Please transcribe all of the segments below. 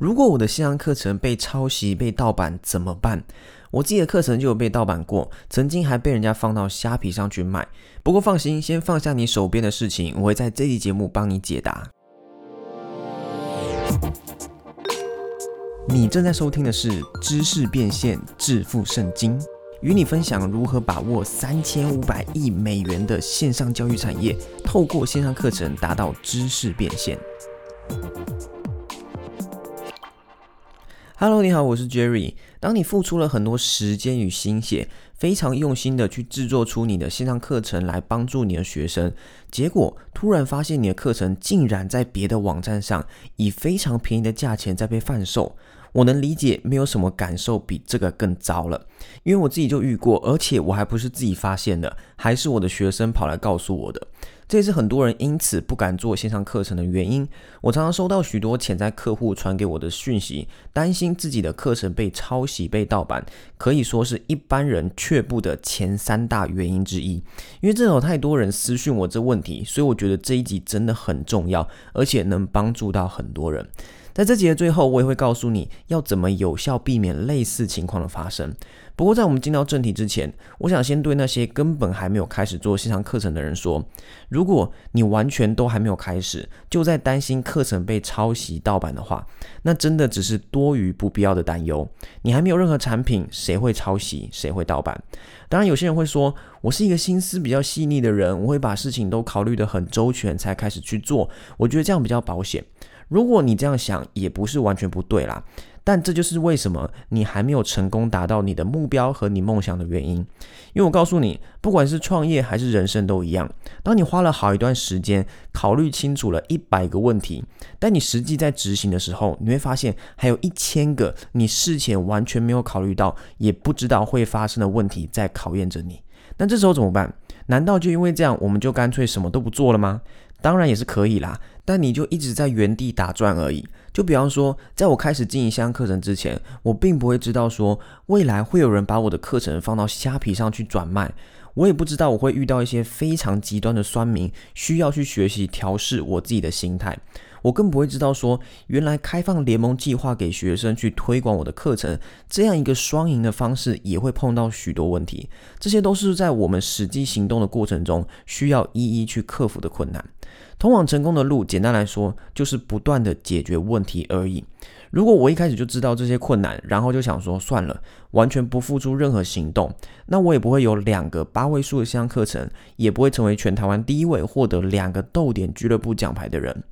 如果我的线上课程被抄袭、被盗版怎么办？我自己的课程就有被盗版过，曾经还被人家放到虾皮上去卖。不过放心，先放下你手边的事情，我会在这期节目帮你解答。你正在收听的是《知识变现致富圣经》，与你分享如何把握三千五百亿美元的线上教育产业，透过线上课程达到知识变现。Hello，你好，我是 Jerry。当你付出了很多时间与心血，非常用心的去制作出你的线上课程来帮助你的学生，结果突然发现你的课程竟然在别的网站上以非常便宜的价钱在被贩售。我能理解，没有什么感受比这个更糟了，因为我自己就遇过，而且我还不是自己发现的，还是我的学生跑来告诉我的。这也是很多人因此不敢做线上课程的原因。我常常收到许多潜在客户传给我的讯息，担心自己的课程被抄袭、被盗版，可以说是一般人却步的前三大原因之一。因为这有太多人私讯我这问题，所以我觉得这一集真的很重要，而且能帮助到很多人。在这集的最后，我也会告诉你要怎么有效避免类似情况的发生。不过，在我们进到正题之前，我想先对那些根本还没有开始做线上课程的人说：如果你完全都还没有开始，就在担心课程被抄袭盗版的话，那真的只是多余不必要的担忧。你还没有任何产品，谁会抄袭？谁会盗版？当然，有些人会说，我是一个心思比较细腻的人，我会把事情都考虑得很周全才开始去做。我觉得这样比较保险。如果你这样想，也不是完全不对啦。但这就是为什么你还没有成功达到你的目标和你梦想的原因。因为我告诉你，不管是创业还是人生都一样，当你花了好一段时间考虑清楚了一百个问题，但你实际在执行的时候，你会发现还有一千个你事前完全没有考虑到，也不知道会发生的问题在考验着你。那这时候怎么办？难道就因为这样，我们就干脆什么都不做了吗？当然也是可以啦。但你就一直在原地打转而已。就比方说，在我开始经营线上课程之前，我并不会知道说未来会有人把我的课程放到虾皮上去转卖。我也不知道我会遇到一些非常极端的酸民，需要去学习调试我自己的心态。我更不会知道说，原来开放联盟计划给学生去推广我的课程，这样一个双赢的方式也会碰到许多问题。这些都是在我们实际行动的过程中需要一一去克服的困难。通往成功的路，简单来说就是不断的解决问题而已。如果我一开始就知道这些困难，然后就想说算了，完全不付出任何行动，那我也不会有两个八位数的线上课程，也不会成为全台湾第一位获得两个豆点俱乐部奖牌的人。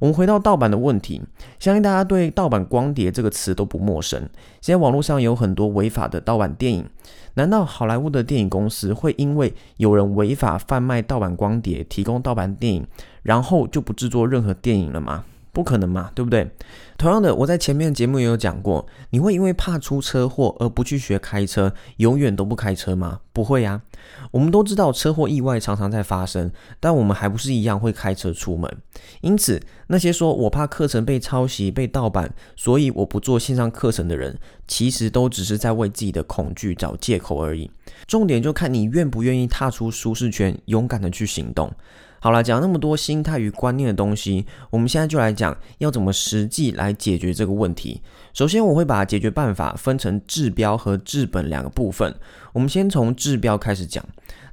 我们回到盗版的问题，相信大家对盗版光碟这个词都不陌生。现在网络上有很多违法的盗版电影，难道好莱坞的电影公司会因为有人违法贩卖盗版光碟，提供盗版电影，然后就不制作任何电影了吗？不可能嘛，对不对？同样的，我在前面节目也有讲过，你会因为怕出车祸而不去学开车，永远都不开车吗？不会呀。我们都知道车祸意外常常在发生，但我们还不是一样会开车出门。因此，那些说我怕课程被抄袭、被盗版，所以我不做线上课程的人，其实都只是在为自己的恐惧找借口而已。重点就看你愿不愿意踏出舒适圈，勇敢的去行动。好了，讲那么多心态与观念的东西，我们现在就来讲要怎么实际来解决这个问题。首先，我会把解决办法分成治标和治本两个部分。我们先从治标开始讲。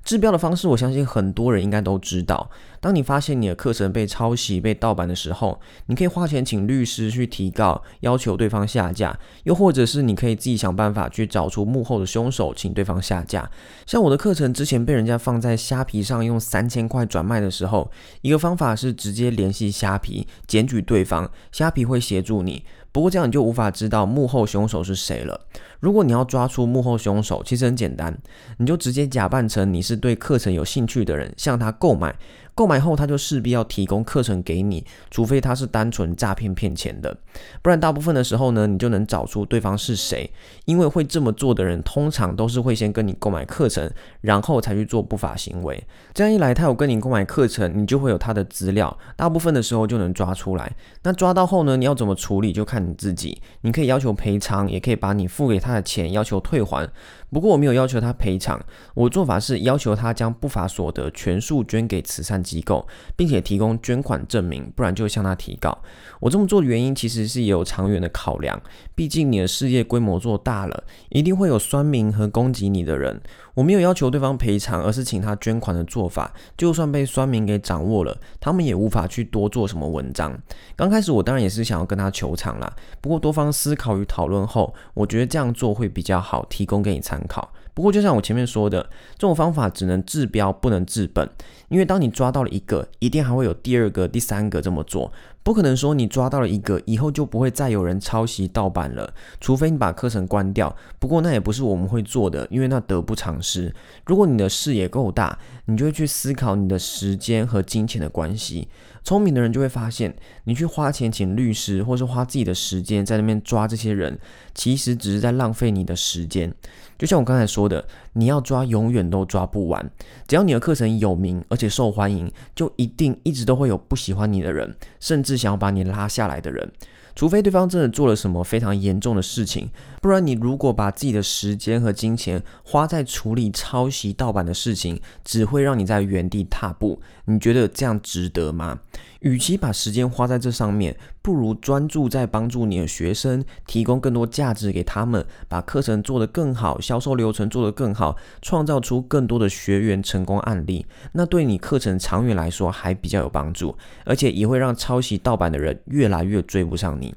治标的方式，我相信很多人应该都知道。当你发现你的课程被抄袭、被盗版的时候，你可以花钱请律师去提告，要求对方下架；又或者是你可以自己想办法去找出幕后的凶手，请对方下架。像我的课程之前被人家放在虾皮上用三千块转卖的时候，一个方法是直接联系虾皮检举对方，虾皮会协助你。不过这样你就无法知道幕后凶手是谁了。如果你要抓出幕后凶手，其实很简单，你就直接假扮成你是对课程有兴趣的人，向他购买。购买后，他就势必要提供课程给你，除非他是单纯诈骗骗钱的，不然大部分的时候呢，你就能找出对方是谁。因为会这么做的人，通常都是会先跟你购买课程，然后才去做不法行为。这样一来，他有跟你购买课程，你就会有他的资料，大部分的时候就能抓出来。那抓到后呢，你要怎么处理，就看你自己。你可以要求赔偿，也可以把你付给他的钱要求退还。不过我没有要求他赔偿，我做法是要求他将不法所得全数捐给慈善。机构，并且提供捐款证明，不然就会向他提告。我这么做的原因其实是有长远的考量，毕竟你的事业规模做大了，一定会有酸民和攻击你的人。我没有要求对方赔偿，而是请他捐款的做法，就算被酸民给掌握了，他们也无法去多做什么文章。刚开始我当然也是想要跟他求偿啦，不过多方思考与讨论后，我觉得这样做会比较好，提供给你参考。不过就像我前面说的，这种方法只能治标不能治本，因为当你抓到了一个，一定还会有第二个、第三个这么做。不可能说你抓到了一个以后就不会再有人抄袭盗版了，除非你把课程关掉。不过那也不是我们会做的，因为那得不偿失。如果你的视野够大，你就会去思考你的时间和金钱的关系。聪明的人就会发现，你去花钱请律师，或是花自己的时间在那边抓这些人，其实只是在浪费你的时间。就像我刚才说的，你要抓永远都抓不完。只要你的课程有名而且受欢迎，就一定一直都会有不喜欢你的人，甚至想要把你拉下来的人。除非对方真的做了什么非常严重的事情，不然你如果把自己的时间和金钱花在处理抄袭盗版的事情，只会让你在原地踏步。你觉得这样值得吗？与其把时间花在这上面，不如专注在帮助你的学生，提供更多价值给他们，把课程做得更好，销售流程做得更好，创造出更多的学员成功案例。那对你课程长远来说还比较有帮助，而且也会让抄袭盗版的人越来越追不上你。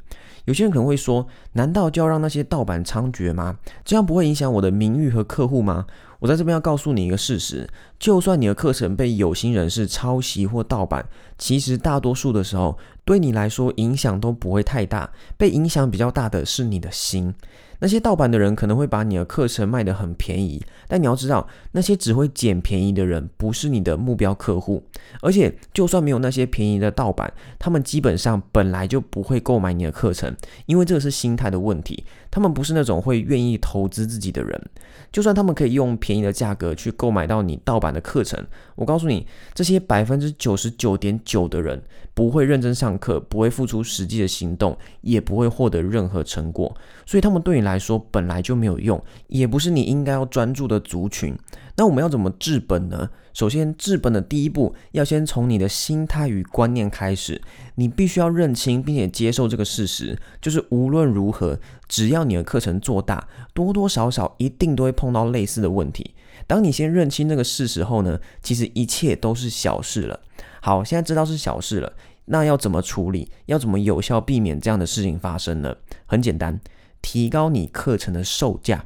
有些人可能会说：“难道就要让那些盗版猖獗吗？这样不会影响我的名誉和客户吗？”我在这边要告诉你一个事实：就算你的课程被有心人士抄袭或盗版，其实大多数的时候对你来说影响都不会太大。被影响比较大的是你的心。那些盗版的人可能会把你的课程卖得很便宜，但你要知道，那些只会捡便宜的人不是你的目标客户。而且，就算没有那些便宜的盗版，他们基本上本来就不会购买你的课程，因为这个是心态的问题。他们不是那种会愿意投资自己的人。就算他们可以用便宜的价格去购买到你盗版的课程，我告诉你，这些百分之九十九点九的人不会认真上课，不会付出实际的行动，也不会获得任何成果。所以他们对你来说本来就没有用，也不是你应该要专注的族群。那我们要怎么治本呢？首先，治本的第一步要先从你的心态与观念开始。你必须要认清并且接受这个事实，就是无论如何，只要你的课程做大，多多少少一定都会碰到类似的问题。当你先认清这个事实后呢，其实一切都是小事了。好，现在知道是小事了，那要怎么处理？要怎么有效避免这样的事情发生呢？很简单，提高你课程的售价。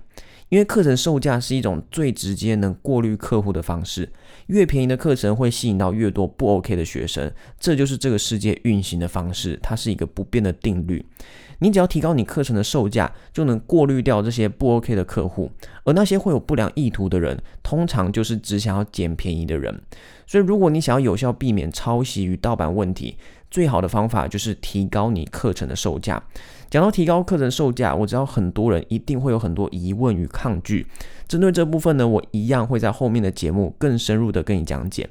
因为课程售价是一种最直接能过滤客户的方式，越便宜的课程会吸引到越多不 OK 的学生，这就是这个世界运行的方式，它是一个不变的定律。你只要提高你课程的售价，就能过滤掉这些不 OK 的客户，而那些会有不良意图的人，通常就是只想要捡便宜的人。所以，如果你想要有效避免抄袭与盗版问题，最好的方法就是提高你课程的售价。讲到提高课程售价，我知道很多人一定会有很多疑问与抗拒。针对这部分呢，我一样会在后面的节目更深入的跟你讲解。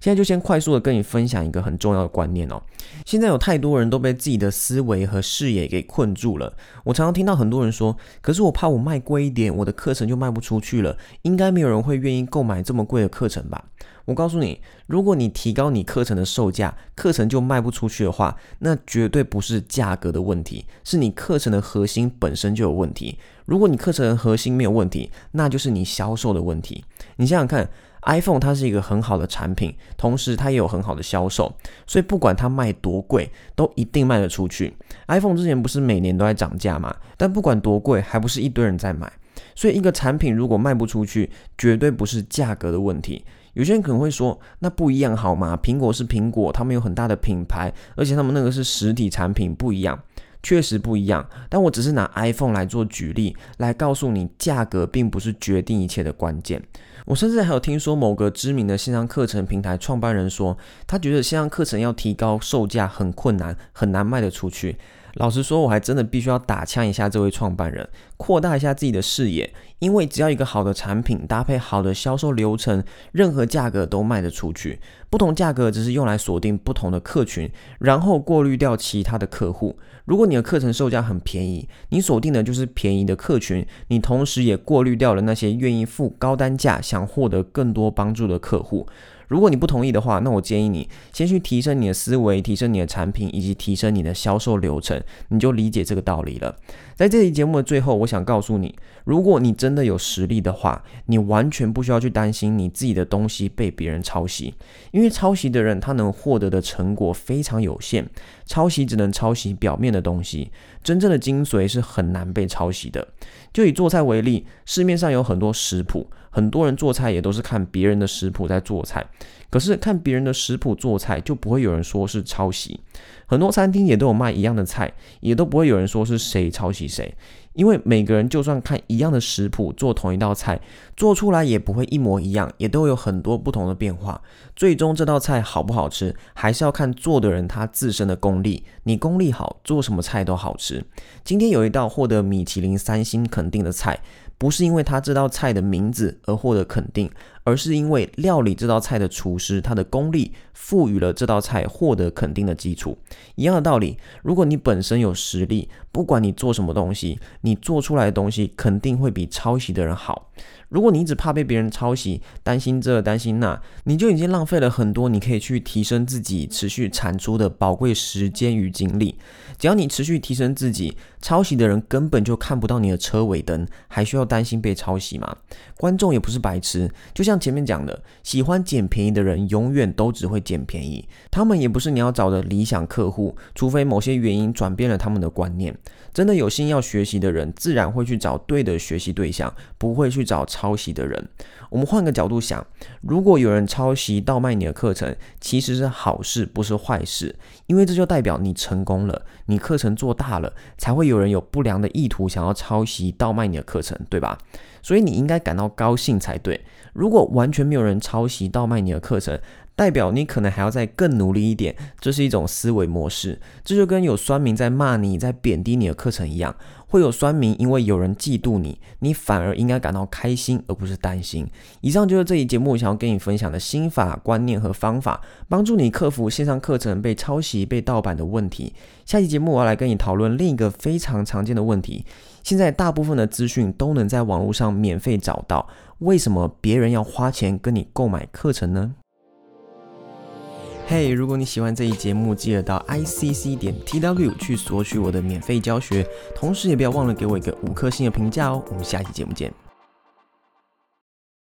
现在就先快速的跟你分享一个很重要的观念哦。现在有太多人都被自己的思维和视野给困住了。我常常听到很多人说：“可是我怕我卖贵一点，我的课程就卖不出去了。应该没有人会愿意购买这么贵的课程吧？”我告诉你，如果你提高你课程的售价，课程就卖不出去的话，那绝对不是价格的问题，是你课程的核心本身就有问题。如果你课程的核心没有问题，那就是你销售的问题。你想想看。iPhone 它是一个很好的产品，同时它也有很好的销售，所以不管它卖多贵，都一定卖得出去。iPhone 之前不是每年都在涨价嘛？但不管多贵，还不是一堆人在买。所以一个产品如果卖不出去，绝对不是价格的问题。有些人可能会说，那不一样好吗？苹果是苹果，他们有很大的品牌，而且他们那个是实体产品，不一样。确实不一样，但我只是拿 iPhone 来做举例，来告诉你，价格并不是决定一切的关键。我甚至还有听说某个知名的线上课程平台创办人说，他觉得线上课程要提高售价很困难，很难卖得出去。老实说，我还真的必须要打枪一下这位创办人，扩大一下自己的视野。因为只要一个好的产品搭配好的销售流程，任何价格都卖得出去。不同价格只是用来锁定不同的客群，然后过滤掉其他的客户。如果你的课程售价很便宜，你锁定的就是便宜的客群，你同时也过滤掉了那些愿意付高单价、想获得更多帮助的客户。如果你不同意的话，那我建议你先去提升你的思维，提升你的产品，以及提升你的销售流程，你就理解这个道理了。在这期节目的最后，我想告诉你，如果你真的有实力的话，你完全不需要去担心你自己的东西被别人抄袭，因为抄袭的人他能获得的成果非常有限，抄袭只能抄袭表面的东西，真正的精髓是很难被抄袭的。就以做菜为例，市面上有很多食谱。很多人做菜也都是看别人的食谱在做菜，可是看别人的食谱做菜就不会有人说是抄袭。很多餐厅也都有卖一样的菜，也都不会有人说是谁抄袭谁。因为每个人就算看一样的食谱做同一道菜，做出来也不会一模一样，也都有很多不同的变化。最终这道菜好不好吃，还是要看做的人他自身的功力。你功力好，做什么菜都好吃。今天有一道获得米其林三星肯定的菜。不是因为他这道菜的名字而获得肯定，而是因为料理这道菜的厨师他的功力赋予了这道菜获得肯定的基础。一样的道理，如果你本身有实力，不管你做什么东西，你做出来的东西肯定会比抄袭的人好。如果你只怕被别人抄袭，担心这担心那，你就已经浪费了很多你可以去提升自己、持续产出的宝贵时间与精力。只要你持续提升自己，抄袭的人根本就看不到你的车尾灯，还需要担心被抄袭吗？观众也不是白痴，就像像前面讲的，喜欢捡便宜的人永远都只会捡便宜，他们也不是你要找的理想客户，除非某些原因转变了他们的观念。真的有心要学习的人，自然会去找对的学习对象，不会去找抄袭的人。我们换个角度想，如果有人抄袭倒卖你的课程，其实是好事，不是坏事，因为这就代表你成功了，你课程做大了，才会有人有不良的意图想要抄袭倒卖你的课程，对吧？所以你应该感到高兴才对。如果完全没有人抄袭倒卖你的课程，代表你可能还要再更努力一点，这是一种思维模式。这就跟有酸民在骂你、在贬低你的课程一样，会有酸民因为有人嫉妒你，你反而应该感到开心，而不是担心。以上就是这一节目想要跟你分享的心法、观念和方法，帮助你克服线上课程被抄袭、被盗版的问题。下期节目我要来跟你讨论另一个非常常见的问题：现在大部分的资讯都能在网络上免费找到，为什么别人要花钱跟你购买课程呢？嘿，如果你喜欢这一节目，记得到 i c c 点 t w 去索取我的免费教学，同时也不要忘了给我一个五颗星的评价哦。我们下期节目见。